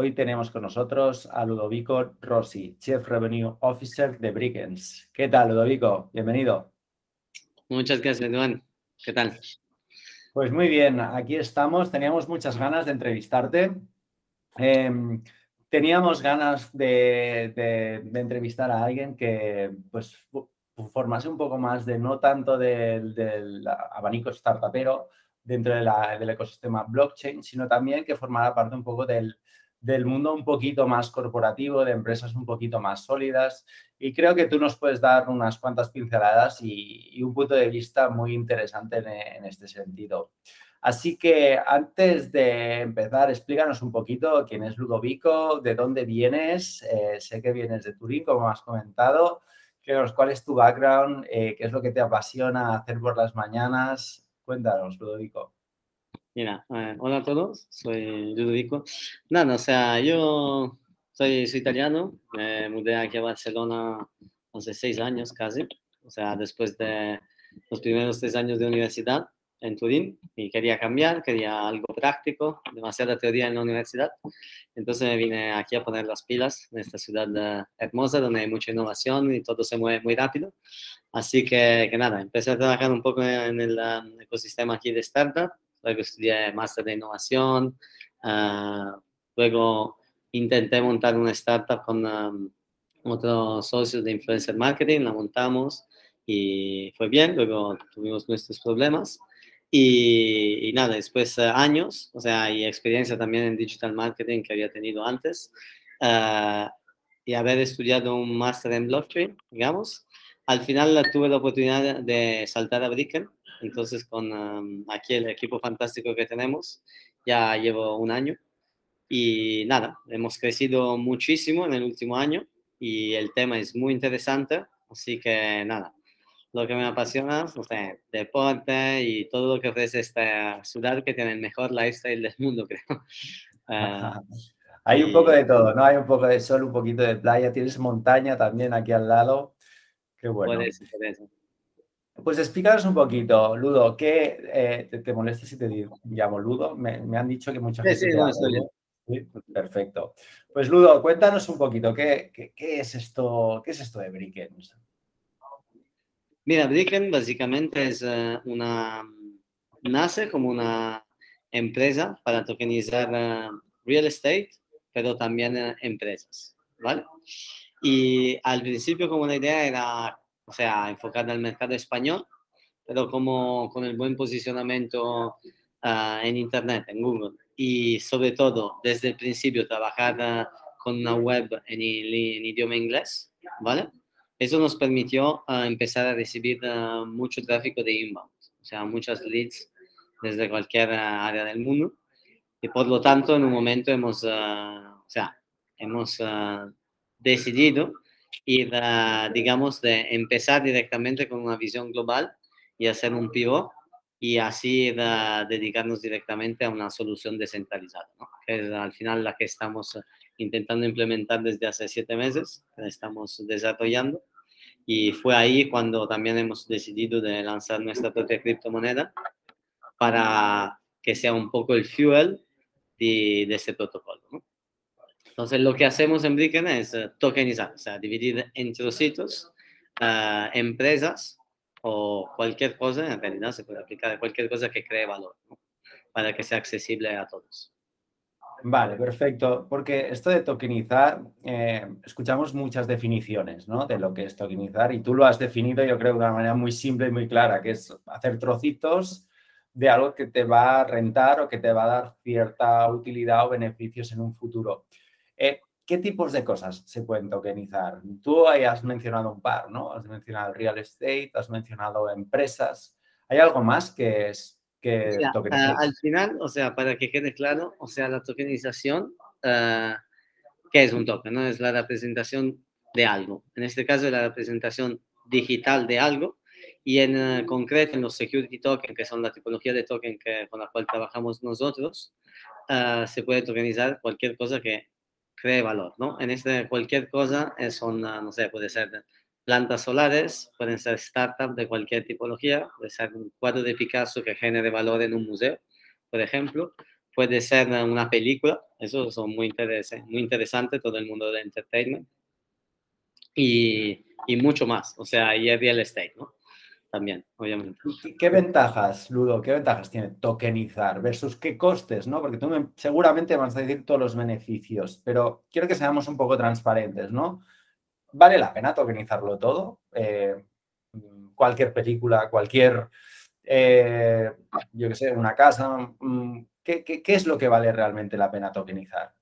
Hoy tenemos con nosotros a Ludovico Rossi, Chief Revenue Officer de Brickens. ¿Qué tal, Ludovico? Bienvenido. Muchas gracias, Juan. ¿Qué tal? Pues muy bien, aquí estamos. Teníamos muchas ganas de entrevistarte. Em, teníamos ganas de, entrevistar a alguien que pues, formase un poco más de no tanto del, del abanico startupero dentro del ecosistema blockchain, sino también que formara parte un poco del, del mundo un poquito más corporativo, de empresas un poquito más sólidas. Y creo que tú nos puedes dar unas cuantas pinceladas y, un punto de vista muy interesante en, este sentido. Así que antes de empezar, explícanos un poquito quién es Ludovico, de dónde vienes. Eh, sé que vienes de Turín, como has comentado. cuál es tu background, eh, qué es lo que te apasiona hacer por las mañanas. Cuéntanos, Ludovico. Mira, eh, hola a todos, soy Ludovico. Nada, o sea, yo soy, soy, italiano, me mudé aquí a Barcelona hace seis años casi, o sea, después de los primeros tres años de universidad en Turín y quería cambiar, quería algo práctico, demasiada teoría en la universidad. Entonces me vine aquí a poner las pilas en esta ciudad eh, hermosa donde hay mucha innovación y todo se mueve muy rápido. Así que, que nada, empecé a trabajar un poco en el um, ecosistema aquí de startup luego estudié máster de innovación, ah, luego intenté montar una startup con um, otros socios de influencer marketing, la montamos y fue bien, luego tuvimos nuestros problemas. Y, nada, después uh, años, o sea, y experiencia también en digital marketing que había tenido antes, uh, y haber estudiado un máster en blockchain, digamos, al final tuve la oportunidad de saltar a Bricken entonces, con aquí el equipo fantástico que tenemos, ya llevo un año. Y nada, hemos crecido muchísimo en el último año y el tema es muy interesante, así que nada, lo que me apasiona, o sea, deporte y todo lo que ofrece esta ciudad que tiene el mejor lifestyle del mundo, creo. Ah, Hay un poco de todo, ¿no? Hay un poco de sol, un poquito de playa, tienes montaña también aquí al lado. Qué bueno. Por eso, por eso. Pues explícanos un poquito, Ludo, ¿qué eh, te, molesta si te llamo Ludo? Me, han dicho que muchas veces. Sí, Perfecto. Pues Ludo, cuéntanos un poquito, ¿qué, es, esto, qué es esto de Bricken? Mira, Bricken básicamente es eh, una. nace como una empresa para tokenizar eh, real estate, pero también empresas, ¿vale? Y al principio, como la idea era o sea, enfocada al mercado español, pero como con el buen posicionamiento ah, en Internet, en Google. Y sobre todo, desde el principio, trabajar ah, con una web en, idioma inglés, ¿vale? Eso nos permitió ah, empezar a recibir mucho tráfico de inbound, o sea, muchas leads desde cualquier área del mundo. Y por lo tanto, en un momento hemos, o sea, hemos decidido y digamos, de empezar directamente con una visión global y hacer un pivot y así dedicarnos directamente a una solución descentralizada, que es al final la que estamos intentando implementar desde hace siete meses, que estamos desarrollando. Y fue ahí cuando también hemos decidido de lanzar nuestra propia criptomoneda para que sea un poco el fuel de, de este protocolo. ¿no? Entonces, lo que hacemos en Bricken es eh, tokenizar, o sea, dividir en trocitos uh, empresas o cualquier cosa, en realidad se puede aplicar a cualquier cosa que cree valor, ¿no? para que sea accesible a todos. Vale, perfecto. Porque esto de tokenizar, eh, escuchamos muchas definiciones ¿no? de lo que es tokenizar y tú lo has definido, yo creo, de una manera muy simple y muy clara, que es hacer trocitos de algo que te va a rentar o que te va a dar cierta utilidad o beneficios en un futuro. Eh, ¿Qué tipos de cosas se pueden tokenizar? Tú has mencionado un par, ¿no? Has mencionado real estate, has mencionado empresas. ¿Hay algo más que es que Al final, o sea, para que quede claro, o sea, la tokenización, uh, ¿qué es un token? ¿no? Es la representación de algo. En este caso, es la representación digital de algo y en eh, concreto en los security tokens, que son la tipología de token que, con la cual trabajamos nosotros, se puede tokenizar cualquier cosa que cree valor, ¿no? En este, cualquier cosa es una, no sé, puede ser plantas solares, pueden ser startups de cualquier tipología, puede ser un cuadro de Picasso que genere valor en un museo, por ejemplo, puede ser una película, eso son muy, interesante, muy interesante todo el mundo del entertainment, y, y mucho más, o sea, y el real estate, ¿no? También, obviamente. ¿Qué ventajas, Ludo, qué ventajas tiene tokenizar versus qué costes, ¿no? Porque tú seguramente vas a decir todos los beneficios, pero quiero que seamos un poco transparentes, ¿no? ¿Vale la pena tokenizarlo todo? Eh, cualquier película, cualquier, eh, yo qué sé, una casa. Mm, ¿Qué, qué, es lo que vale realmente la pena tokenizar?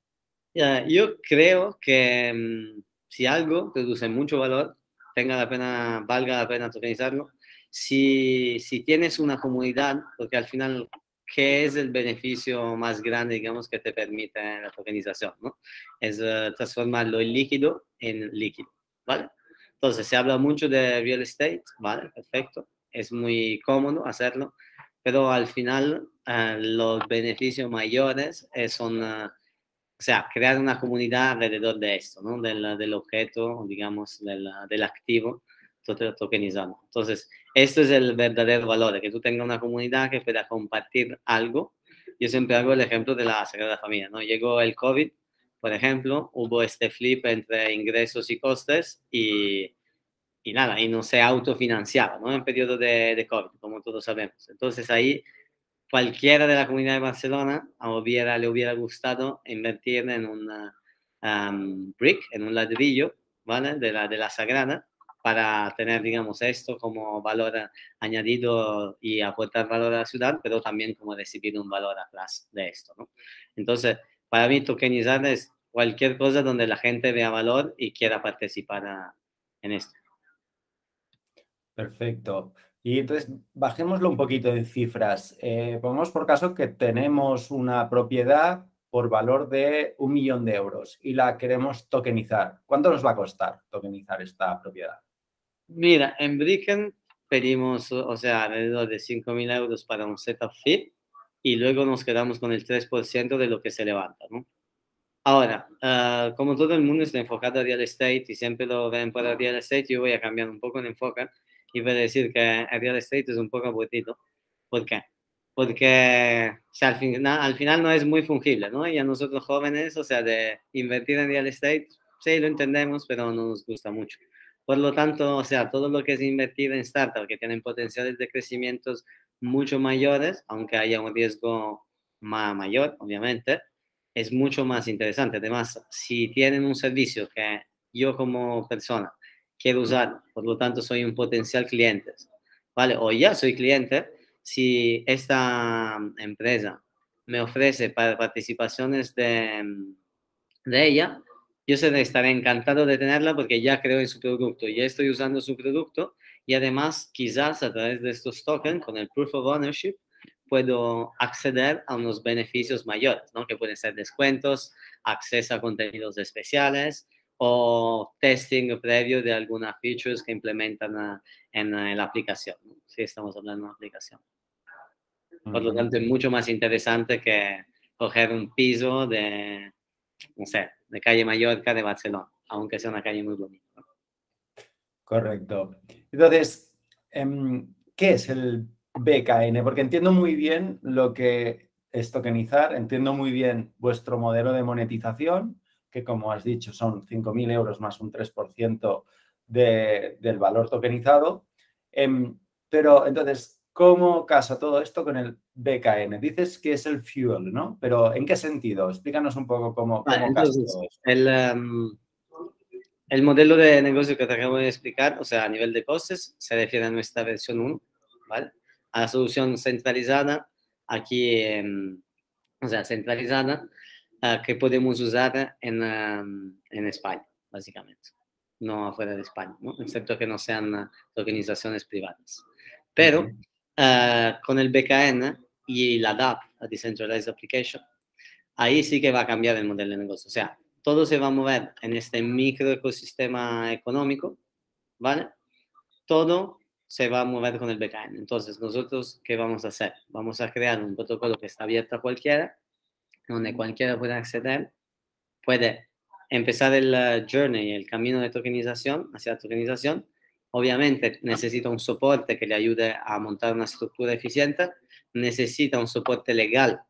yo creo que mm, si algo produce mucho valor, tenga la pena, valga la pena tokenizarlo. Si, si tienes una comunidad, porque al final ¿qué es el beneficio más grande, digamos, que te permite la tokenización? ¿no? Es uh, transformarlo en líquido en líquido. ¿Vale? Entonces, se habla mucho de real estate, ¿vale? Perfecto. Es muy cómodo hacerlo, pero al final uh, los beneficios mayores son, uh, o sea, crear una comunidad alrededor de esto, ¿no? Del, del objeto, digamos, del, del activo tokenizado. Entonces, esto es el verdadero valor, que tú tengas una comunidad que pueda compartir algo. Yo siempre hago el ejemplo de la Sagrada Familia, ¿no? Llegó el COVID por ejemplo, hubo este flip entre ingresos y costes y, y nada, y no se autofinanciaba, ¿no? En periodo de, de, COVID, como todos sabemos. Entonces ahí cualquiera de la comunidad de Barcelona hubiera, le hubiera gustado invertir en un um, brick, en un ladrillo, ¿vale? De la, de la Sagrada, para tener, digamos, esto como valor añadido y aportar valor a la ciudad, pero también como recibir un valor atrás de esto, ¿no? Entonces, para mí tokenizar es cualquier cosa donde la gente vea valor y quiera participar en esto. Perfecto. Y entonces, bajémoslo un poquito en cifras. Eh, pongamos por caso que tenemos una propiedad por valor de un millón de euros y la queremos tokenizar. ¿Cuánto nos va a costar tokenizar esta propiedad? Mira, en Bricken pedimos, o sea, alrededor de 5.000 euros para un setup fee y luego nos quedamos con el 3% de lo que se levanta, ¿no? Ahora, uh, como todo el mundo está enfocado a real estate y siempre lo ven para real estate, yo voy a cambiar un poco el enfoque y voy a decir que real estate es un poco aburrido. ¿Por qué? Porque o sea, al, final, al final no es muy fungible, ¿no? Y a nosotros jóvenes, o sea, de invertir en real estate, sí, lo entendemos, pero no nos gusta mucho. Por lo tanto, o sea, todo lo que es invertir en startups que tienen potenciales de crecimiento mucho mayores, aunque haya un riesgo más mayor, obviamente, es mucho más interesante. Además, si tienen un servicio que yo como persona quiero usar, por lo tanto soy un potencial cliente, ¿vale? O ya soy cliente, si esta empresa me ofrece para participaciones de, de ella, yo estaré encantado de tenerla porque ya creo en su producto, ya estoy usando su producto y además quizás a través de estos tokens, con el Proof of Ownership, puedo acceder a unos beneficios mayores, ¿no? que pueden ser descuentos, acceso a contenidos especiales o testing previo de algunas features que implementan en, la aplicación, si estamos hablando de una aplicación. Por lo tanto, es mucho más interesante que coger un piso de, no sé, de calle Mallorca de Barcelona, aunque sea una calle muy bonita. Correcto. Entonces, em, ¿qué es el BKN? Porque entiendo muy bien lo que es tokenizar, entiendo muy bien vuestro modelo de monetización, que como has dicho son 5.000 euros más un 3% del valor tokenizado. Em, pero entonces, ¿cómo casa todo esto con el BKN? Dices que es el fuel, ¿no? Pero ¿en qué sentido? Explícanos un poco cómo, cómo casa todo esto. El, em, el modelo de negocio que te acabo de explicar, o sea, a nivel de costes, se refiere a nuestra versión 1, ¿vale? A la solución centralizada, aquí, o sea, centralizada, uh, que podemos usar en, en España, básicamente, no afuera de España, ¿no? excepto que no sean organizaciones privadas. Pero uh, con el BKN y la DAP, la Decentralized Application, ahí sí que va a cambiar el modelo de negocio. O sea, todo se va a mover en este microecosistema económico, ¿vale? Todo se va a mover con el BKN. Entonces, nosotros, ¿qué vamos a hacer? Vamos a crear un protocolo que está abierto a cualquiera, donde cualquiera puede acceder, puede empezar el uh, journey, el camino de tokenización, hacia la tokenización, Obviamente necesita un soporte que le ayude a montar una estructura eficiente, necesita un soporte legal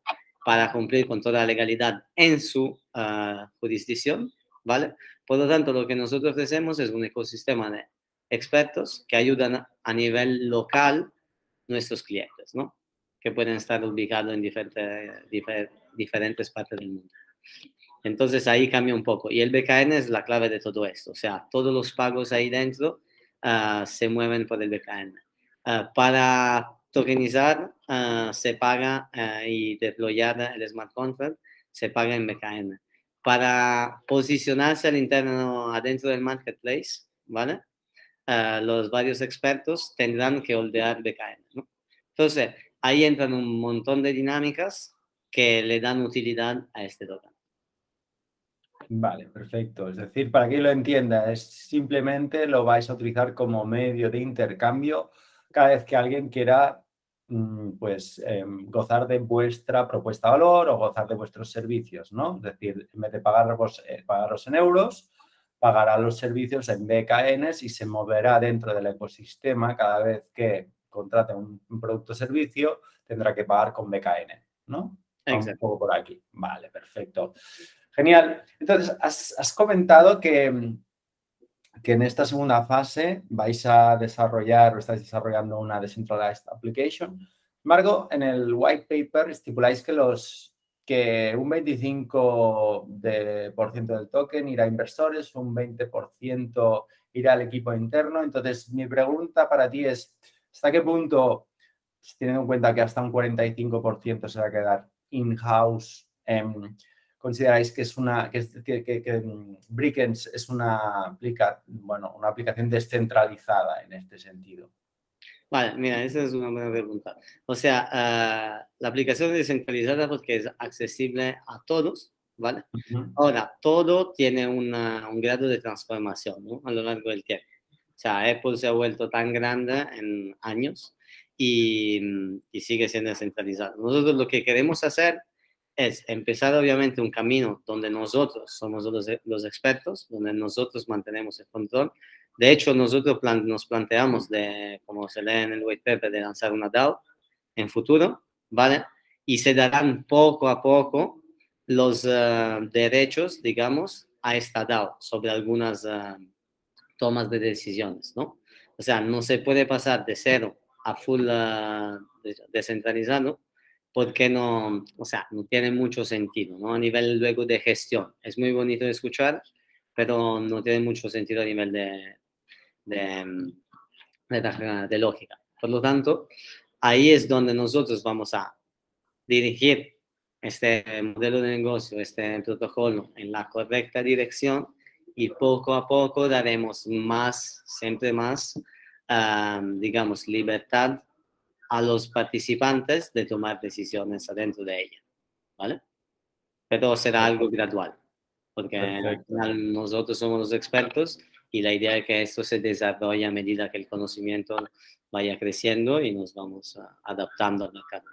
para cumplir con toda la legalidad en su ah, jurisdicción, ¿vale? Por lo tanto, lo que nosotros ofrecemos es un ecosistema de expertos que ayudan a nivel local nuestros clientes, ¿no? Que pueden estar ubicados en diferentes, partes del mundo. Entonces ahí cambia un poco. Y el BKN es la clave de todo esto. O sea, todos los pagos ahí dentro ah, se mueven por el BKN. Ah, para tokenizar ah, se paga y deployar el smart contract se paga en BKN. Para posicionarse al interno adentro del marketplace, ¿vale? los varios expertos tendrán que holdear BKN. ¿no? Entonces, ahí entran un montón de dinámicas que le dan utilidad a este token. Vale, perfecto. Es decir, para que lo entienda, es simplemente lo vais a utilizar como medio de intercambio cada vez que alguien quiera mm, pues em, gozar de vuestra propuesta de valor o gozar de vuestros servicios, ¿no? Es decir, en vez de pagarlos, eh, pagarlos en euros, pagará los servicios en BKNs y se moverá dentro del ecosistema cada vez que contrate un, producto o servicio, tendrá que pagar con BKN, ¿no? Un poco por aquí. Vale, perfecto. Genial. Entonces, has, comentado que, que, en esta segunda fase vais a desarrollar o estáis desarrollando una decentralized application. Sin en el white paper estipuláis que los que un 25% de, por ciento del token irá a inversores, un 20% irá al equipo interno. Entonces, mi pregunta para ti es, ¿hasta qué punto, teniendo en cuenta que hasta un 45% se va a quedar in-house, consideráis que es una que, que, mm, Brickens es una, aplica, bueno, una aplicación descentralizada en este sentido? Vale, mira, esa es una buena pregunta. O sea, ah, la aplicación es descentralizada porque es accesible a todos, ¿vale? Ahora, todo tiene una, un grado de transformación ¿no? a lo largo del tiempo. O sea, Apple se ha vuelto tan grande en años y, y sigue siendo descentralizado. Nosotros lo que queremos hacer es empezar obviamente un camino donde nosotros somos los, los expertos, donde nosotros mantenemos el control. De hecho, nosotros nos planteamos, de, como se lee en el white paper, de lanzar una DAO en futuro, ¿vale? Y se darán poco a poco los eh, derechos, digamos, a esta DAO sobre algunas eh, tomas de decisiones, ¿no? O sea, no se puede pasar de cero a full uh, descentralizado porque no, o sea, no tiene mucho sentido, ¿no? A nivel luego de gestión. Es muy bonito de escuchar, pero no tiene mucho sentido a nivel de, de, de, lógica. Por lo tanto, ahí es donde nosotros vamos a dirigir este modelo de negocio, este protocolo en la correcta dirección y poco a poco daremos más, siempre más, ah, digamos, libertad a los participantes de tomar decisiones adentro de ella, ¿vale? Pero será algo gradual, porque al final nosotros somos los expertos y la idea es que esto se desarrolle a medida que el conocimiento vaya creciendo y nos vamos adaptando al mercado.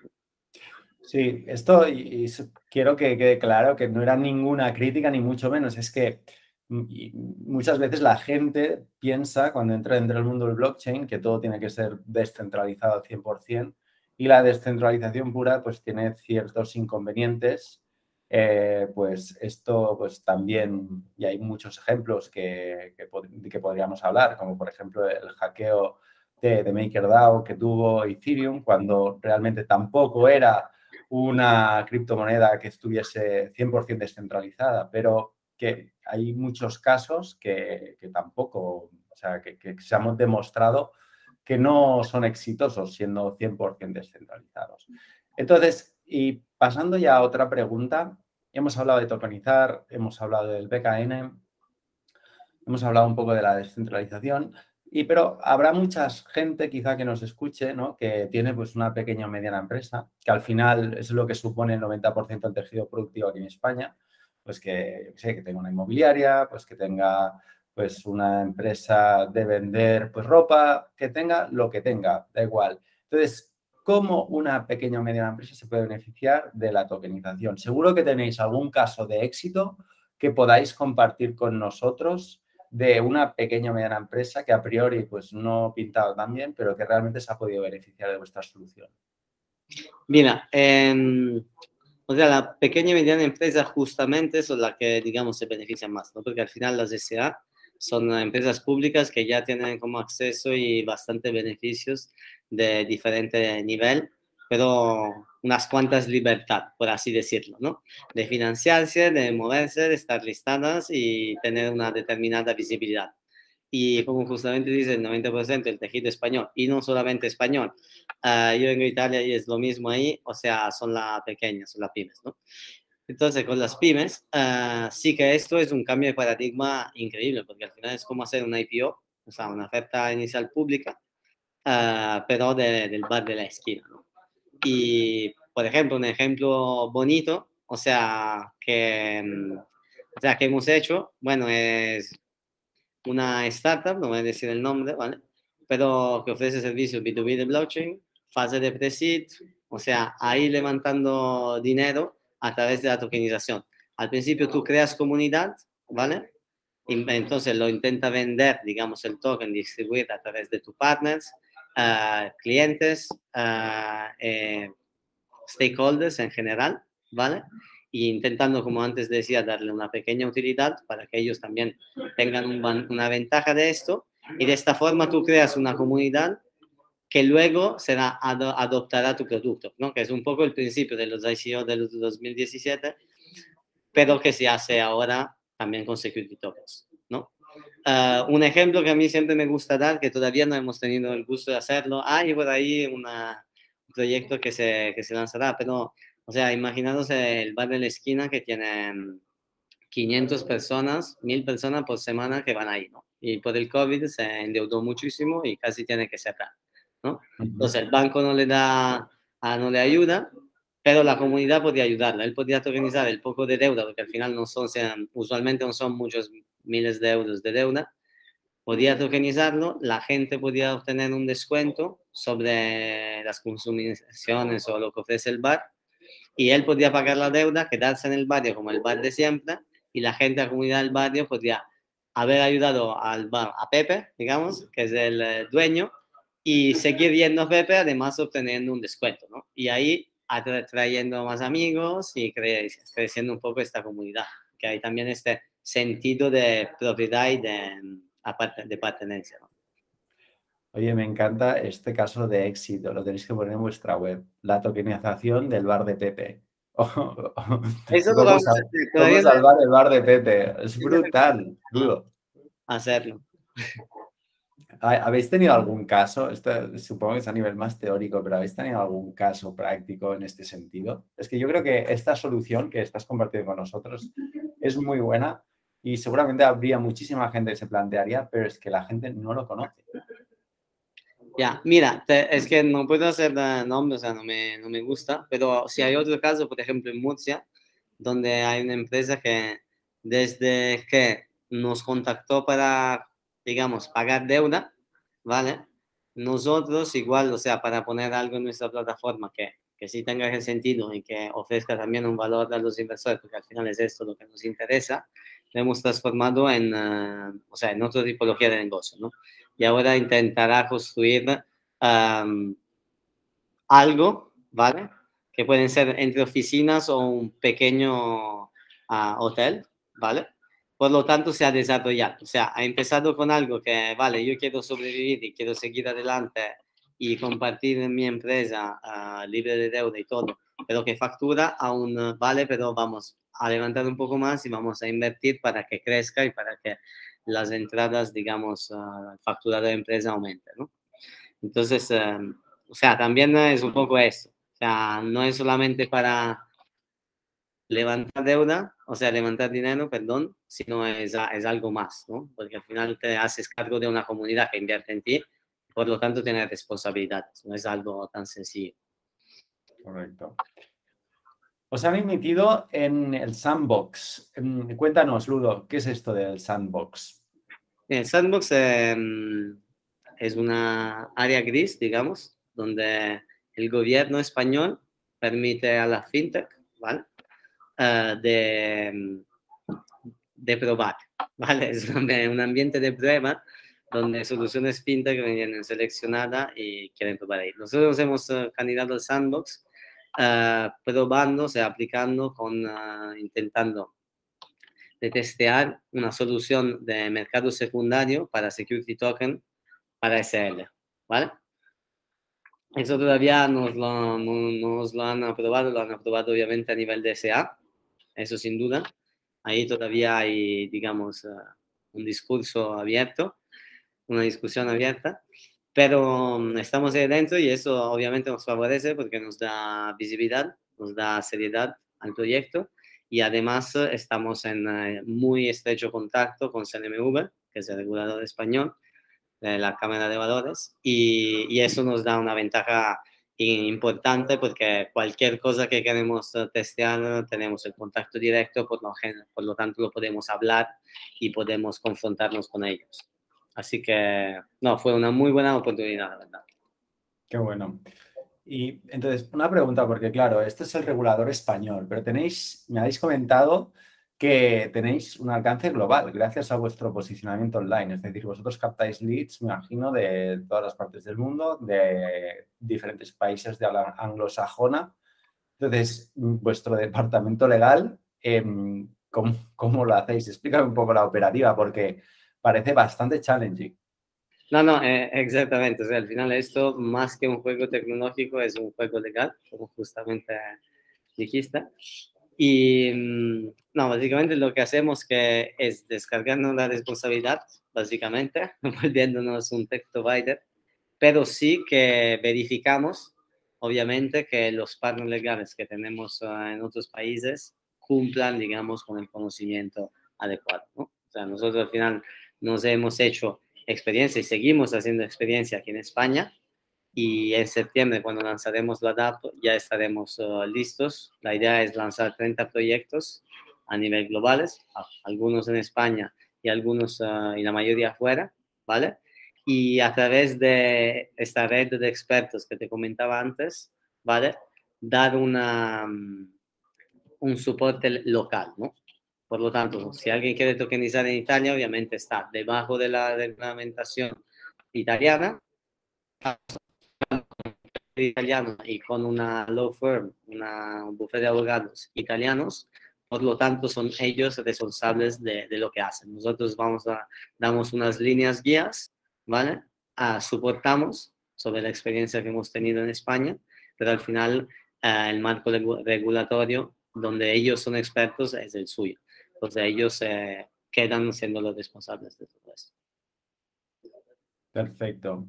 Sí, esto y quiero que quede claro que no era ninguna crítica ni mucho menos, es que y muchas veces la gente piensa cuando entra dentro del mundo del blockchain que todo tiene que ser descentralizado al 100% y la descentralización pura pues tiene ciertos inconvenientes. Eh, pues esto pues también, y hay muchos ejemplos que, que, podríamos hablar, como por ejemplo el hackeo de, de MakerDAO que tuvo Ethereum cuando realmente tampoco era una criptomoneda que estuviese 100% descentralizada, pero que hay muchos casos que, tampoco, o sea, que, se hemos demostrado que no son exitosos siendo 100% descentralizados. Entonces, y pasando ya a otra pregunta, hemos hablado de tokenizar, hemos hablado del BKN, hemos hablado un poco de la descentralización, y pero habrá mucha gente quizá que nos escuche, ¿no? que tiene pues una pequeña o mediana empresa, que al final es lo que supone el 90% del tejido productivo aquí en España, pues que, sé, que tenga una inmobiliaria, pues que tenga pues una empresa de vender pues ropa, que tenga lo que tenga, da igual. Entonces, ¿cómo una pequeña o mediana empresa se puede beneficiar de la tokenización? Seguro que tenéis algún caso de éxito que podáis compartir con nosotros de una pequeña o mediana empresa que a priori pues no pintaba tan bien, pero que realmente se ha podido beneficiar de vuestra solución? Mira, em, o sea, la pequeña y mediana empresa justamente son las que, digamos, se benefician más, ¿no? Porque al final las SA son empresas públicas que ya tienen como acceso y bastante beneficios de diferente nivel, pero unas cuantas libertad, por así decirlo, ¿no? De financiarse, de moverse, de estar listadas y tener una determinada visibilidad. Y como justamente dice el 90% del tejido español, y no solamente español, uh, yo de Italia y es lo mismo ahí, o sea, son las pequeñas, son las pymes, ¿no? Entonces, con las pymes, uh, sí que esto es un cambio de paradigma increíble, porque al final es como hacer una IPO, o sea, una oferta inicial pública, uh, pero de, del bar de la esquina, ¿no? Y, por ejemplo, un ejemplo bonito, o sea, que, mm, o sea, que hemos hecho, bueno, es una startup, no voy a decir el nombre, ¿vale? Pero que ofrece servicios B2B de blockchain, fase de pre-seed, o sea, ahí levantando dinero a través de la tokenización. Al principio tú creas comunidad, ¿vale? Entonces lo intenta vender, digamos, el token, distribuir a través de tus partners, clientes, eh, stakeholders en general, ¿vale? Y intentando, como antes decía, darle una pequeña utilidad para que ellos también tengan una ventaja de esto. Y de esta forma tú creas una comunidad que luego será adoptará tu producto, ¿no? Que es un poco el principio de los ICO de los 2017, pero que se hace ahora también con security tokens, ¿no? Ah, un ejemplo que a mí siempre me gusta dar, que todavía no hemos tenido el gusto de hacerlo, hay por ahí una, un proyecto que se, que se lanzará, pero, o sea, imaginaros el bar de la esquina que tiene 500 personas, 1000 personas por semana que van ahí, ¿no? Y por el COVID se endeudó muchísimo y casi tiene que cerrar, ¿no? Entonces el banco no le da, ah, no le ayuda, pero la comunidad podía ayudarla. Él podía organizar el poco de deuda, porque al final no son, usualmente no son muchos miles de euros de deuda, podía tokenizarlo, la gente podía obtener un descuento sobre las consumiciones o lo que ofrece el bar, y él podía pagar la deuda, quedarse en el barrio como el bar de siempre, y la gente, la comunidad del barrio podía haber ayudado al bar, a Pepe, digamos, que es el eh, dueño, y seguir yendo a Pepe, además obteniendo un descuento, ¿no? Y ahí atrayendo más amigos y creciendo un poco esta comunidad, que hay también este sentido de propiedad y de, de pertenencia. Oye, me encanta este caso de éxito, lo tenéis que poner en vuestra web, la tokenización del bar de Pepe. Eso lo vamos a hacer. salvar el bar de Pepe? Es brutal, dudo. Hacerlo. ¿Habéis tenido algún caso? Esto supongo que es a nivel más teórico, pero ¿habéis tenido algún caso práctico en este sentido? Es que yo creo que esta solución que estás compartiendo con nosotros es muy buena y seguramente habría muchísima gente que se plantearía, pero es que la gente no lo conoce. Ya, mira, es que no puedo hacer nombre, o sea, no me, no me gusta, pero si hay otro caso, por ejemplo, en Murcia, donde hay una empresa que desde que nos contactó para, digamos, pagar deuda, ¿vale? Nosotros igual, o sea, para poner algo en nuestra plataforma que, que sí tenga ese sentido y que ofrezca también un valor a los inversores, porque al final es esto lo que nos interesa, lo hemos transformado en, uh, o sea, en otra tipología de negocio, ¿no? Y ahora intentará construir algo, ¿vale? Que pueden ser entre oficinas o un pequeño uh, hotel, ¿vale? Por lo tanto, se ha desarrollado. O sea, ha empezado con algo que, vale, yo quiero sobrevivir y quiero seguir adelante y compartir mi empresa uh, libre de deuda y todo, pero que factura aún vale, pero vamos, a levantar un poco más y vamos a invertir para que crezca y para que las entradas, digamos, uh, factura de empresa aumente, ¿no? Entonces, em, o sea, también es un poco eso. O sea, no es solamente para levantar deuda, o sea, levantar dinero, perdón, sino es, es algo más, ¿no? Porque al final te haces cargo de una comunidad que invierte en ti, por lo tanto tienes responsabilidades, no es algo tan sencillo. Correcto. Os han emitido en el sandbox. Em, cuéntanos, Ludo, ¿qué es esto del sandbox? El sandbox em, es una área gris, digamos, donde el gobierno español permite a la fintech, ¿vale? Eh, de, de probar, ¿vale? Es un ambiente de prueba donde soluciones fintech vienen seleccionadas y quieren probar ahí. Nosotros hemos uh, candidato al sandbox uh, probando, o sea, aplicando, con, intentando de testear una solución de mercado secundario para security token para SL, ¿vale? Eso todavía nos lo, nos lo han aprobado, lo han aprobado obviamente a nivel de SA, eso sin duda. Ahí todavía hay, digamos, uh, un discurso abierto, una discusión abierta, pero um, estamos ahí dentro y eso obviamente nos favorece porque nos da visibilidad, nos da seriedad al proyecto y además eh, estamos en eh, muy estrecho contacto con CNMV, que es el regulador español de la Cámara de Valores, y, y, eso nos da una ventaja importante porque cualquier cosa que queremos eh, testear tenemos el contacto directo, por lo, por lo tanto lo podemos hablar y podemos confrontarnos con ellos. Así que, no, fue una muy buena oportunidad, la verdad. Qué bueno. Y entonces, una pregunta, porque claro, este es el regulador español, pero tenéis, me habéis comentado que tenéis un alcance global gracias a vuestro posicionamiento online. Es decir, vosotros captáis leads, me imagino, de todas las partes del mundo, de diferentes países de habla anglosajona. Entonces, vuestro departamento legal, em, ¿cómo, ¿cómo, lo hacéis? Explícame un poco la operativa, porque parece bastante challenging. No, no, eh, exactamente. O sea, al final esto, más que un juego tecnológico, es un juego legal, como justamente dijiste. Y mm, no, básicamente lo que hacemos que es descargarnos la responsabilidad, básicamente, volviéndonos un tech provider, pero sí que verificamos, obviamente, que los partners legales que tenemos ah, en otros países cumplan, digamos, con el conocimiento adecuado. ¿no? O sea, nosotros al final nos hemos hecho experiencia y seguimos haciendo experiencia aquí en España. Y en septiembre, cuando lanzaremos la DAP, ya estaremos uh, listos. La idea es lanzar 30 proyectos a nivel globales, algunos en España y algunos uh, y la mayoría afuera, ¿vale? Y a través de esta red de expertos que te comentaba antes, ¿vale? Dar una, um, un soporte local, ¿no? Por lo tanto, si alguien quiere tokenizar en Italia, obviamente está debajo de la reglamentación italiana, italiano y con una law firm, una, un bufete de abogados italianos, por lo tanto son ellos responsables de, de, lo que hacen. Nosotros vamos a, damos unas líneas guías, ¿vale? A, soportamos sobre la experiencia que hemos tenido en España, pero al final eh, el marco regulatorio donde ellos son expertos es el suyo. Entonces ellos eh, quedan siendo los responsables de todo esto. Perfecto.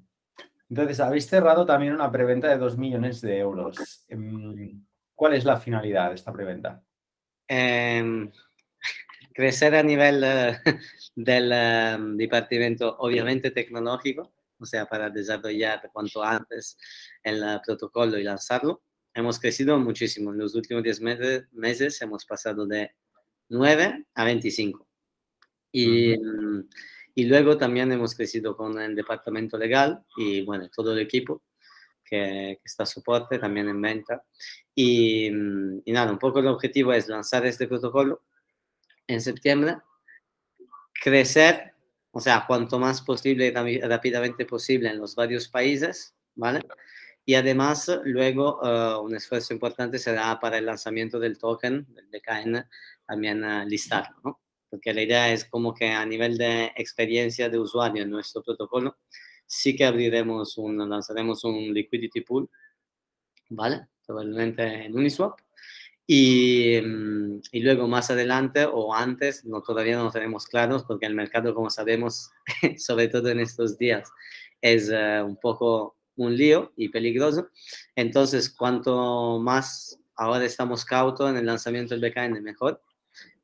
Entonces, habéis cerrado también una preventa de 2 millones de euros. Em, ¿Cuál es la finalidad de esta preventa? Eh, crecer a nivel uh, del um, departamento, obviamente tecnológico, o sea, para desarrollar cuanto antes el uh, protocolo y lanzarlo. Hemos crecido muchísimo. En los últimos 10 meses, meses hemos pasado de 9 a 25. Y, y luego también hemos crecido con el departamento legal y bueno, todo el equipo que, que está soporte también en venta. Y, y, nada, un poco el objetivo es lanzar este protocolo en septiembre, crecer, o sea, cuanto más posible y rápidamente posible en los varios países, ¿vale? Y además, luego, uh, un esfuerzo importante será para el lanzamiento del token, del DKN, también listarlo, ¿no? Porque la idea es como que a nivel de experiencia de usuario en nuestro protocolo, sí que abriremos un, lanzaremos un liquidity pool, ¿vale? Probablemente en Uniswap. Y, mm, y, luego más adelante o antes, no, todavía no tenemos claros porque el mercado, como sabemos, sobre todo en estos días, es uh, un poco un lío y peligroso. Entonces, cuanto más ahora estamos cautos en el lanzamiento del BKN, mejor.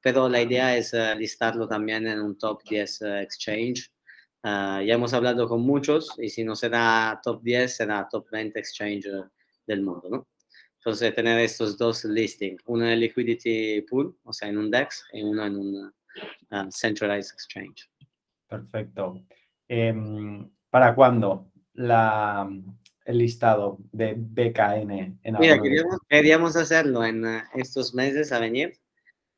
Pero la idea es uh, listarlo también en un top 10 uh, eh, exchange. Uh, ya hemos hablado con muchos y si no será top 10, será top 20 exchange del mundo, ¿no? Entonces, tener estos dos listings, uno en el liquidity pool, o sea, en un DEX, y uno en un centralized exchange. Perfecto. Eh, ¿Para cuándo la, el listado de BKN en Mira, queríamos, queríamos, hacerlo en estos meses a venir,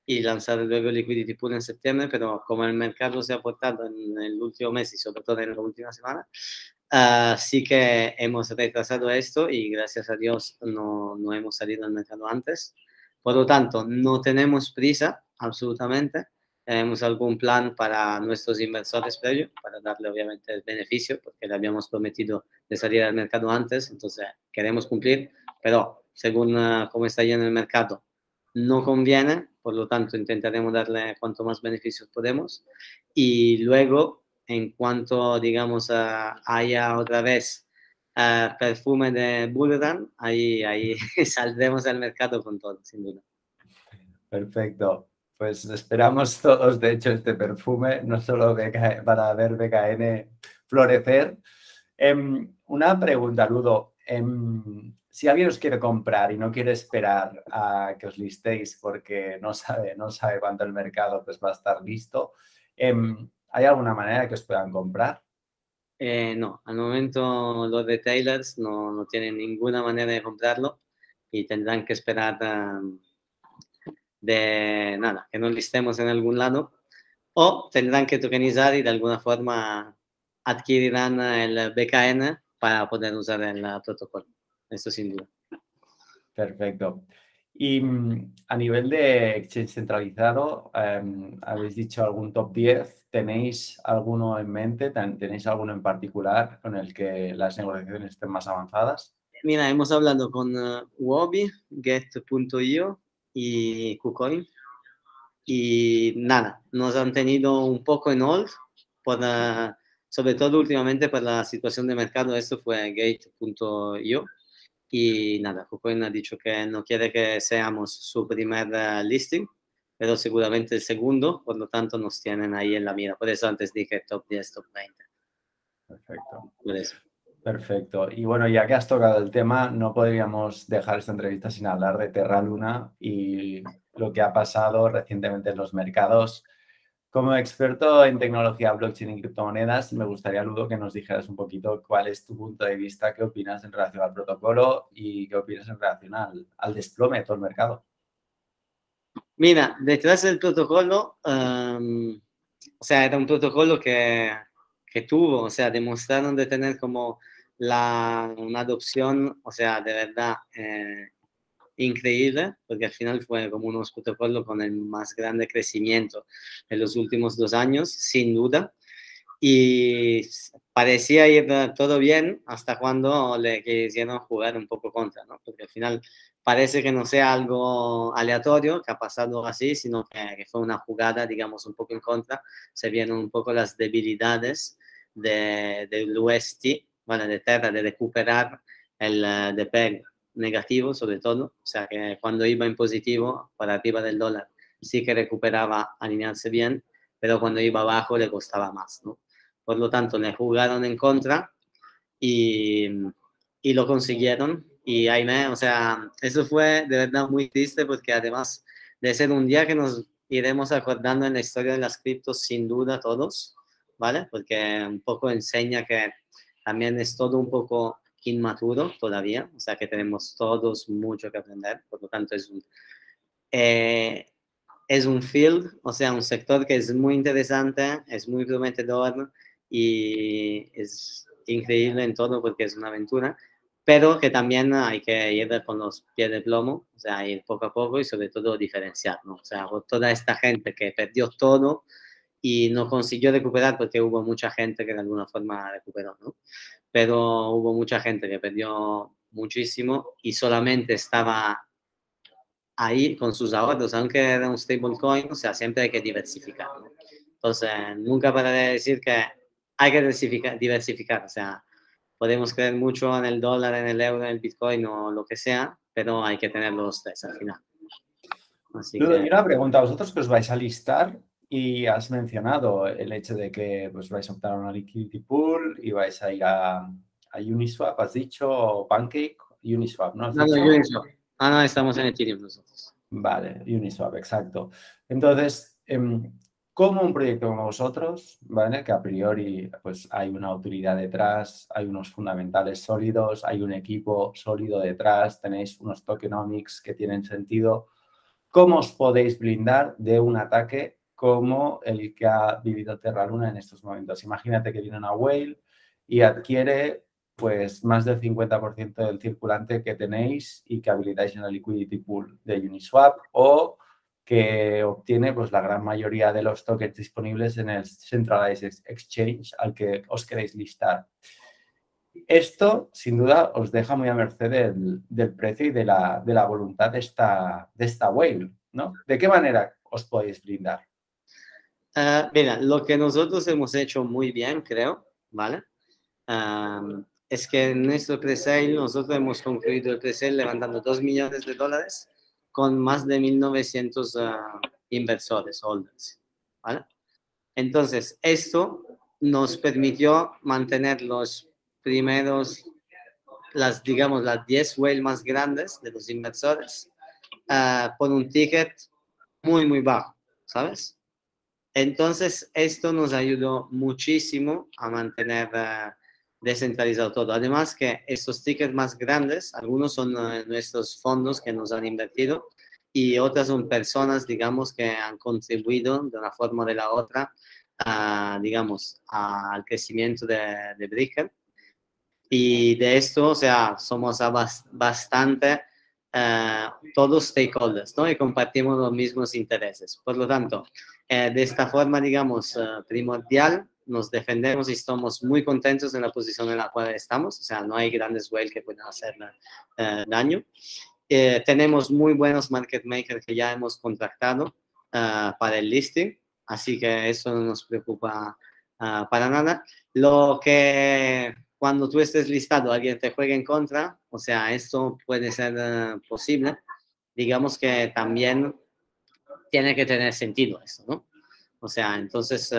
y lanzar luego Liquidity Pool en septiembre, pero como el mercado se ha portado en el último mes y sobre todo en la última semana, uh, sí que hemos retrasado esto y gracias a Dios no, no hemos salido al mercado antes. Por lo tanto, no tenemos prisa absolutamente. Tenemos algún plan para nuestros inversores previo, para darle obviamente el beneficio, porque le habíamos prometido de salir al mercado antes, entonces queremos cumplir, pero según uh, cómo está yendo el mercado, no conviene, por lo tanto intentaremos darle cuanto más beneficios podemos. Y luego, en cuanto, digamos, haya otra vez perfume de Bullrun, ahí, ahí saldremos al mercado con todo, sin duda. Perfecto. Pues esperamos todos, de hecho, este perfume, no solo para ver BKN florecer. Em, una pregunta, Ludo. Em, si alguien os quiere comprar y no quiere esperar a que os listéis porque no sabe, no sabe cuánto el mercado pues, va a estar listo, em, ¿hay alguna manera que os puedan comprar? Eh, no, al momento los retailers no, no, tienen ninguna manera de comprarlo y tendrán que esperar de nada, que nos listemos en algún lado o tendrán que tokenizar y de alguna forma adquirirán el BKN para poder usar el protocolo. Esto sin duda. Perfecto. Y mm, a nivel de exchange centralizado, em, habéis dicho algún top 10. ¿Tenéis alguno en mente? ¿Tenéis alguno en particular con el que las negociaciones estén más avanzadas? Mira, hemos hablado con uh, Wobi, Get.io y KuCoin. Y nada, nos han tenido un poco en hold, por, sobre todo últimamente por la situación de mercado. Esto fue Gate.io y nada, KuCoin ha dicho que no quiere que seamos su primer eh, listing, pero seguramente el segundo, por lo tanto nos tienen ahí en la mira. Por eso antes dije top 10, top 20. Perfecto. Perfecto. Y bueno, ya que has tocado el tema, no podríamos dejar esta entrevista sin hablar de Terra Luna y lo que ha pasado recientemente en los mercados. Como experto en tecnología blockchain y criptomonedas, me gustaría, Ludo, que nos dijeras un poquito cuál es tu punto de vista, qué opinas en relación al protocolo y qué opinas en relación al, desplome de todo el mercado. Mira, detrás del protocolo, um, o sea, era un protocolo que, que, tuvo, o sea, demostraron de tener como la, una adopción, o sea, de verdad eh, increíble, porque al final fue como un protocolo con el más grande crecimiento en los últimos dos años, sin duda. Y parecía ir todo bien hasta cuando le quisieron jugar un poco contra, ¿no? Porque al final parece que no sea algo aleatorio que ha pasado así, sino que, fue una jugada, digamos, un poco en contra. Se vieron un poco las debilidades de, del UST, bueno, de Terra, de recuperar el eh, de PEG negativo sobre todo, o sea que cuando iba en positivo para arriba del dólar sí que recuperaba alinearse bien, pero cuando iba abajo le costaba más, ¿no? Por lo tanto, le jugaron en contra y, y lo consiguieron. Y ahí me, o sea, eso fue de verdad muy triste porque además de ser un día que nos iremos acordando en la historia de las criptos sin duda todos, ¿vale? Porque un poco enseña que también es todo un poco inmaturo todavía, o sea que tenemos todos mucho que aprender, por lo tanto es un, eh, es un field, o sea, un sector que es muy interesante, es muy prometedor y es increíble en todo porque es una aventura, pero que también hay que ir con los pies de plomo, o sea, ir poco a poco y sobre todo diferenciar, ¿no? O sea, toda esta gente que perdió todo y no consiguió recuperar porque hubo mucha gente que de alguna forma recuperó, ¿no? Pero hubo mucha gente que perdió muchísimo y solamente estaba ahí con sus ahorros, aunque era un stablecoin, o sea, siempre hay que diversificar. Entonces, nunca para de decir que hay que diversificar, diversificar, o sea, podemos creer mucho en el dólar, en el euro, en el bitcoin o lo que sea, pero hay que tener los tres al final. Así que... una pregunta, ¿vosotros que os vais a listar? Y has mencionado el hecho de que pues, vais a optar a una liquidity pool y vais a ir a, Uniswap, has dicho, o Pancake, Uniswap, ¿no? no, no, Uniswap. Ah, no, estamos en Ethereum nosotros. Vale, Uniswap, exacto. Entonces, em, como un proyecto como vosotros, ¿vale? Que a priori pues hay una autoridad detrás, hay unos fundamentales sólidos, hay un equipo sólido detrás, tenéis unos tokenomics que tienen sentido ¿cómo os podéis blindar de un ataque como el que ha vivido Terra Luna en estos momentos? Imagínate que viene una whale y adquiere pues más del 50% del circulante que tenéis y que habilitáis en el liquidity pool de Uniswap o que obtiene pues, la gran mayoría de los tokens disponibles en el Centralized Exchange al que os queréis listar. Esto, sin duda, os deja muy a merced del, precio y de la, de la, voluntad de esta, de esta whale, ¿no? ¿De qué manera os podéis brindar? Uh, mira, lo que nosotros hemos hecho muy bien, creo, ¿vale? es que en nuestro pre nosotros hemos concluido el pre levantando 2 millones de dólares con más de 1.900 ah, inversores, holders. ¿vale? Entonces, esto nos permitió mantener los primeros, las, digamos, las 10 whales más grandes de los inversores uh, por un ticket muy, muy bajo, ¿sabes? Entonces, esto nos ayudó muchísimo a mantener uh, descentralizado todo. Además que estos tickets más grandes, algunos son eh, nuestros fondos que nos han invertido y otras son personas, digamos, que han contribuido de una forma o de la otra, digamos, al crecimiento de, de Y de esto, o sea, somos bastante uh, todos stakeholders, ¿no? Y compartimos los mismos intereses. Por lo tanto, eh, de esta forma, digamos, primordial, nos defendemos y estamos muy contentos en la posición en la cual estamos, o sea, no hay grandes whales que puedan hacer eh, daño. Eh, tenemos muy buenos market makers que ya hemos contratado para el listing, así que eso no nos preocupa para nada. Lo que cuando tú estés listado alguien te juegue en contra, o sea, esto puede ser ah, posible, digamos que también tiene que tener sentido eso, ¿no? O sea, entonces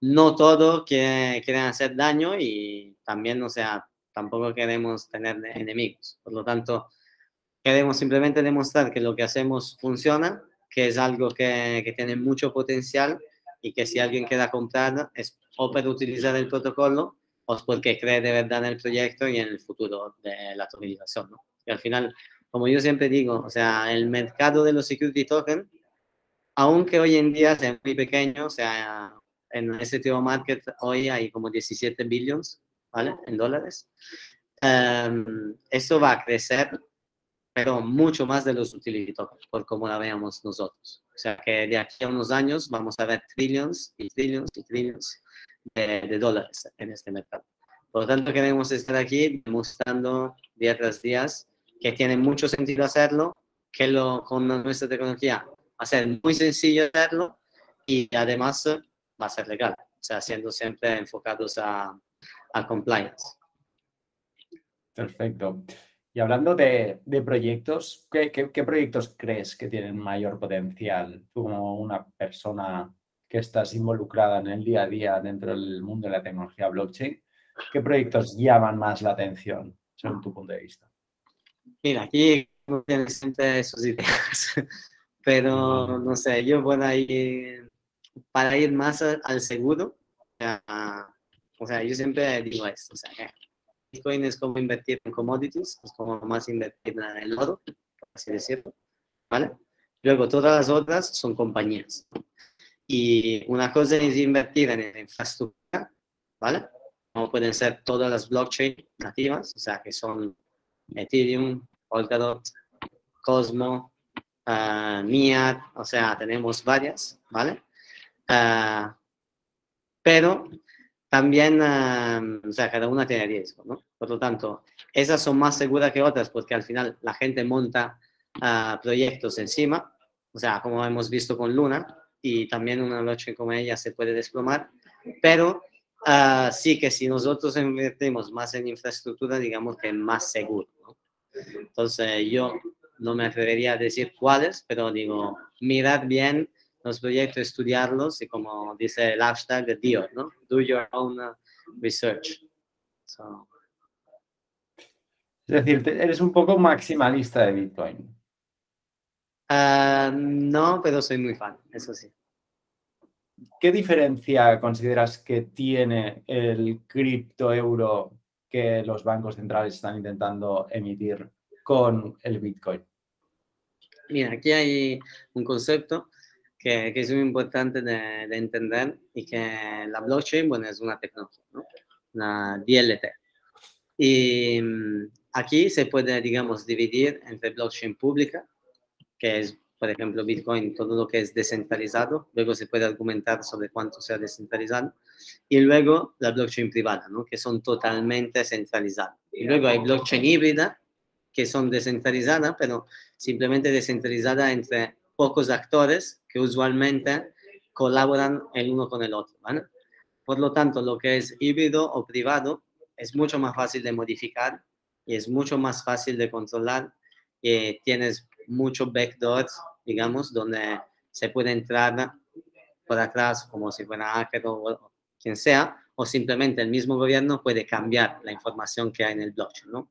no todo que quieren hacer daño y también, o sea, tampoco queremos tener enemigos. Por lo tanto, queremos simplemente demostrar que lo que hacemos funciona, que es algo que, que tiene mucho potencial y que si alguien quiera comprar es o para utilizar el protocolo o porque cree de verdad en el proyecto y en el futuro de la tokenización. ¿no? Y al final, como yo siempre digo, o sea, el mercado de los security tokens, aunque hoy en día es muy pequeño, o sea, en tipo market hoy hay como 17 billones, ¿vale? En dólares. Um, eso va a crecer, pero mucho más de los utility tokens, por como la veamos nosotros. O sea que de aquí a unos años vamos a ver trillions y trillions y trillions de, dólares en este mercado. Por lo tanto, queremos estar aquí demostrando día tras día que tiene mucho sentido hacerlo, que lo, con nuestra tecnología va a ser muy sencillo hacerlo y además va a ser legal, o sea, siendo siempre enfocados a, a compliance. Perfecto. Y hablando de, de proyectos, ¿qué, ¿qué, proyectos crees que tienen mayor potencial? Tú como una persona que estás involucrada en el día a día dentro del mundo de la tecnología blockchain, ¿qué proyectos llaman más la atención según tu punto de vista? Mira, aquí siempre sus ideas, pero no sé, yo por ahí para ir más al seguro, o sea, yo siempre digo esto, o sea, Bitcoin es como invertir en commodities, es como más invertir en el oro, por así decirlo, ¿vale? Luego todas las otras son compañías. Y una cosa es invertir en infraestructura, ¿vale? Como pueden ser todas las blockchain nativas, o sea, que son Ethereum, Polkadot, Cosmo, uh, o sea, tenemos varias, ¿vale? Ah, pero también, ah, o sea, cada una tiene riesgo, ¿no? Por lo tanto, esas son más seguras que otras porque al final la gente monta uh, proyectos encima, o sea, como hemos visto con Luna, y también una noche como ella se puede desplomar, pero sí que si nosotros invertimos más en infraestructura, digamos que es más seguro, ¿no? Entonces, yo no me atrevería a decir cuáles, pero digo, mirad bien los proyectos, estudiarlos y como dice el hashtag de ¿no? Do your own uh, research. Es decir, eres un poco maximalista de Bitcoin. Ah, no, pero soy muy fan, eso sí. ¿Qué diferencia consideras que tiene el cripto euro que los bancos centrales están intentando emitir con el Bitcoin? Mira, aquí hay un concepto que, que es muy importante de, de, entender y que la blockchain, bueno, es una tecnología, ¿no? Una DLT. Y mm, aquí se puede, digamos, dividir entre blockchain pública, que es, por ejemplo, Bitcoin, todo lo que es descentralizado. Luego se puede argumentar sobre cuánto sea descentralizado. Y luego la blockchain privada, ¿no? que son totalmente centralizadas. Y luego hay blockchain híbrida, que son descentralizadas, pero simplemente descentralizadas entre pocos actores que usualmente colaboran el uno con el otro. ¿vale? Por lo tanto, lo que es híbrido o privado es mucho más fácil de modificar y es mucho más fácil de controlar. y tienes muchos backdoors, digamos, donde se puede entrar por atrás como si fuera hacker o, quien sea, o simplemente el mismo gobierno puede cambiar la información que hay en el blockchain, ¿no?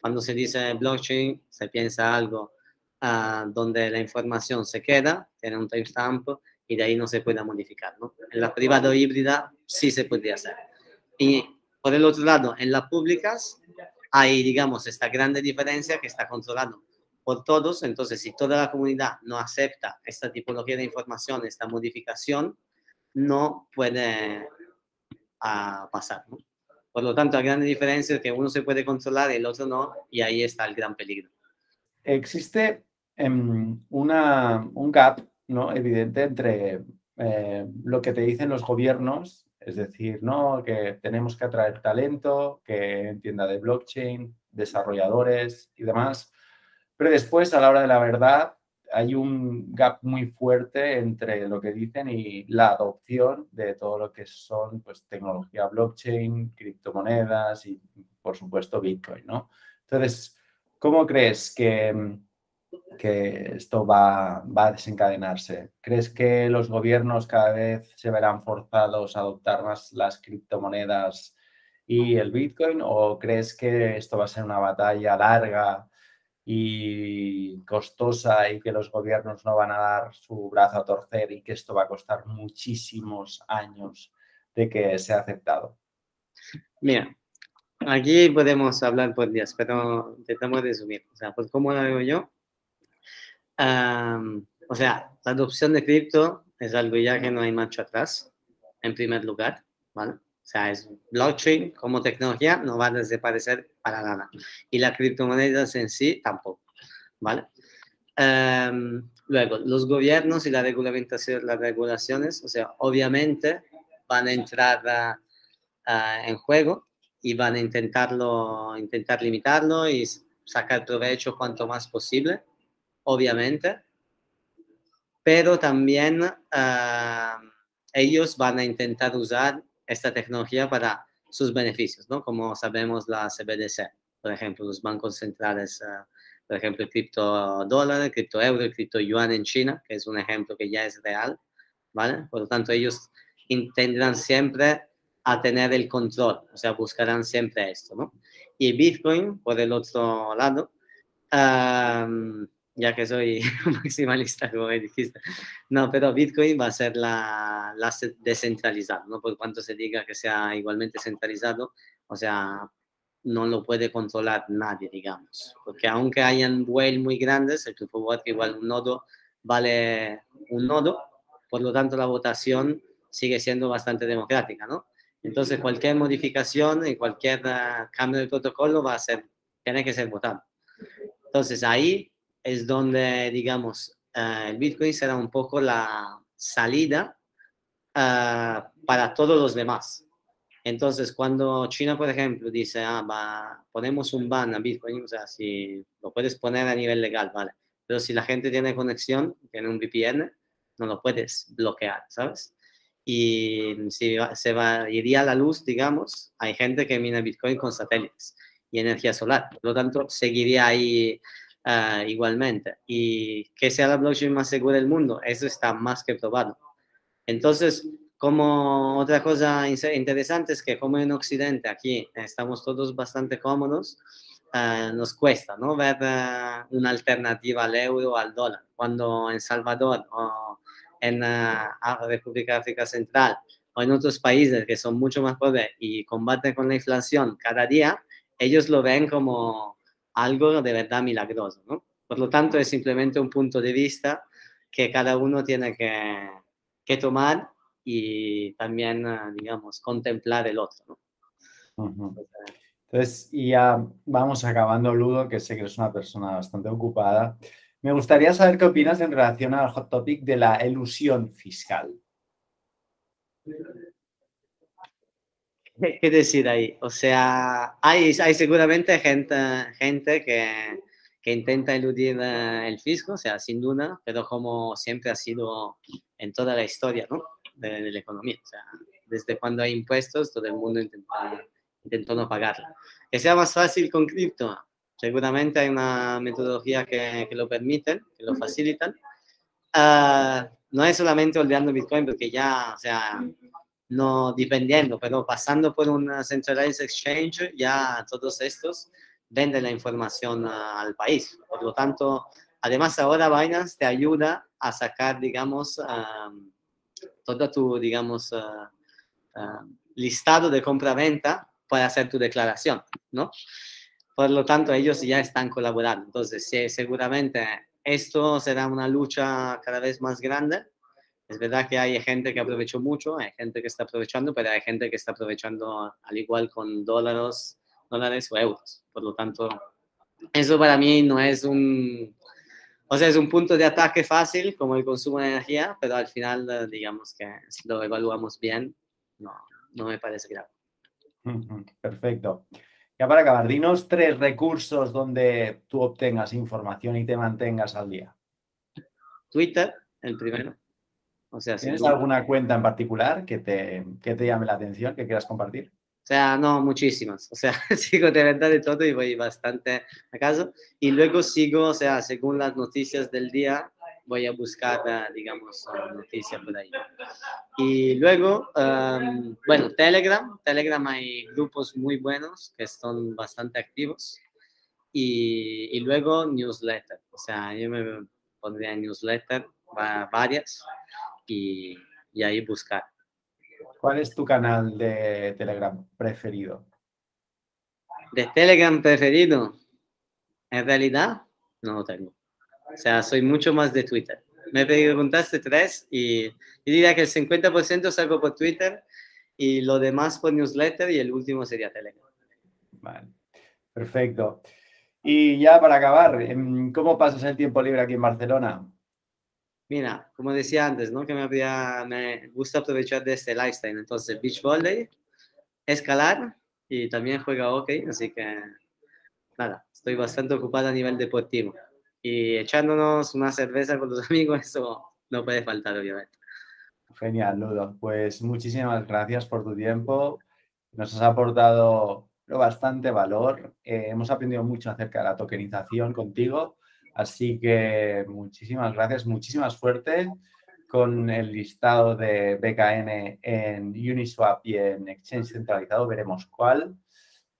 Cuando se dice blockchain, se piensa algo uh, donde la información se queda, tiene un timestamp y de ahí no se puede modificar, ¿no? En la privada o híbrida sí se podría hacer. Y por el otro lado, en las públicas hay, digamos, esta grande diferencia que está controlado por todos. Entonces, si toda la comunidad no acepta esta tipología de información, esta modificación, no puede uh, pasar. Por lo tanto, la gran diferencia es que uno se puede controlar y el otro no, y ahí está el gran peligro. Existe una, un gap ¿no? evidente entre eh, lo que te dicen los gobiernos, es decir, ¿no? que tenemos que atraer talento, que entienda de blockchain, desarrolladores y demás, pero después, a la hora de la verdad, hay un gap muy fuerte entre lo que dicen y la adopción de todo lo que son pues, tecnología blockchain, criptomonedas y, por supuesto, Bitcoin, ¿no? Entonces, ¿cómo crees que, que esto va, va a desencadenarse? ¿Crees que los gobiernos cada vez se verán forzados a adoptar más las criptomonedas y el Bitcoin? ¿O crees que esto va a ser una batalla larga? Y costosa y que los gobiernos no van a dar su brazo a torcer y que esto va a costar muchísimos años de que sea aceptado. Mira, aquí podemos hablar por días, pero intentamos resumir. O sea, pues cómo lo veo yo. Um, o sea, la adopción de cripto es algo ya que no hay marcha atrás, en primer lugar, ¿vale? O sea, es blockchain como tecnología no va a desaparecer para nada. Y las criptomonedas en sí tampoco, ¿vale? Um, luego, los gobiernos y la regulamentación, las regulaciones, o sea, obviamente van a entrar en juego y van a intentarlo, intentar limitarlo y sacar provecho cuanto más posible, obviamente. Pero también uh, ellos van a intentar usar esta tecnología para sus beneficios, ¿no? Como sabemos la CBDC, por ejemplo, los bancos centrales, uh, por ejemplo, cripto dólar, cripto euro, cripto yuan en China, que es un ejemplo que ya es real, ¿vale? Por lo tanto, ellos tendrán siempre a tener el control, o sea, buscarán siempre esto, ¿no? Y Bitcoin, por el otro lado, um, ya que soy maximalista, como dijiste. No, pero Bitcoin va a ser la, la descentralizada, ¿no? Por cuanto se diga que sea igualmente centralizado, o sea, no lo puede controlar nadie, digamos. Porque aunque hayan whales muy grandes, el proof of igual un nodo vale un nodo, por lo tanto la votación sigue siendo bastante democrática, ¿no? Entonces cualquier modificación y cualquier uh, cambio de protocolo va a ser, tiene que ser votado. Entonces ahí es donde, digamos, uh, el Bitcoin será un poco la salida uh, para todos los demás. Entonces, cuando China, por ejemplo, dice, ah, va, ponemos un ban a Bitcoin, o sea, si lo puedes poner a nivel legal, ¿vale? Pero si la gente tiene conexión, tiene un VPN, no lo puedes bloquear, ¿sabes? Y si se va, iría a la luz, digamos, hay gente que mina Bitcoin con satélites y energía solar. Por lo tanto, seguiría ahí uh, igualmente. Y que sea la blockchain más segura del mundo, eso está más que probado. Entonces, como otra cosa interesante es que como en Occidente aquí estamos todos bastante cómodos, uh, nos cuesta ¿no? ver uh, una alternativa al euro al dólar. Cuando en Salvador o en la República de África Central o en otros países que son mucho más pobres y combaten con la inflación cada día, ellos lo ven como algo de verdad milagroso, ¿no? Por lo tanto, es simplemente un punto de vista que cada uno tiene que, que tomar y también, ah, digamos, contemplar el otro. ¿no? Entonces, ya vamos acabando, Ludo, que sé que eres una persona bastante ocupada. Me gustaría saber qué opinas en relación al hot topic de la elusión fiscal. ¿Qué decir ahí? O sea, hay, hay seguramente gente, gente que, que intenta eludir eh, el fisco, o sea, sin duda, pero como siempre ha sido en toda la historia ¿no? de, la economía. O sea, desde cuando hay impuestos, todo el mundo intenta, intentó no pagarlo. Que sea más fácil con cripto, seguramente hay una metodología que, que lo permiten, que lo facilitan. Uh, no es solamente olvidando Bitcoin, porque ya, o sea, no dependiendo, pero pasando por una centralized exchange, ya todos estos venden la información al país. Por lo tanto, además ahora Binance te ayuda a sacar, digamos, um, todo tu, digamos, uh, listado de compra-venta para hacer tu declaración, ¿no? Por lo tanto, ellos ya están colaborando. Entonces, sí, seguramente esto será una lucha cada vez más grande es verdad que hay gente que aprovechó mucho, hay gente que está aprovechando, pero hay gente que está aprovechando al igual con dólares, dólares o euros. Por lo tanto, eso para mí no es un, o sea, es un punto de ataque fácil como el consumo de energía, pero al final, digamos que si lo evaluamos bien, no, no me parece grave. Perfecto. Ya para acabar, dinos tres recursos donde tú obtengas información y te mantengas al día. Twitter, el primero. ¿Tienes alguna cuenta en particular que te, que te llame la atención, que quieras compartir? O sea, no, muchísimas. O sea, sigo de verdad de todo y voy bastante a casa. Y luego sigo, o sea, según las noticias del día, voy a buscar, ah, digamos, noticias por ahí. Y luego, bueno, Telegram. Telegram hay grupos muy buenos que son bastante activos. Y, y luego newsletter. O sea, yo me pondría en newsletter varias y, ahí buscar. ¿Cuál es tu canal de Telegram preferido? De Telegram preferido, en realidad no lo tengo. O sea, soy mucho más de Twitter. Me preguntaste tres y yo diría que el 50% salgo por Twitter y lo demás por newsletter y el último sería Telegram. Vale, perfecto. Y ya para acabar, em, ¿cómo pasas el tiempo libre aquí en Barcelona? Mira, como decía antes, ¿no? Que me, había, me gusta aprovechar de este lifestyle. Entonces, beach volley, escalar y también juega hockey, así que nada, estoy bastante ocupado a nivel deportivo. Y echándonos una cerveza con los amigos, eso no puede faltar, obviamente. Genial, Ludo. Pues muchísimas gracias por tu tiempo. Nos has aportado bastante valor. Eh, hemos aprendido mucho acerca de la tokenización contigo Así que muchísimas gracias, muchísima suerte con el listado de BKN en Uniswap y en Exchange centralizado. Veremos cuál.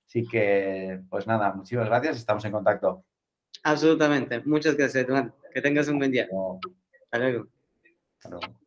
Así que, pues nada, muchísimas gracias. Estamos en contacto. Absolutamente. Muchas gracias, Eduardo. Que tengas un buen día. Hasta luego. Hasta luego.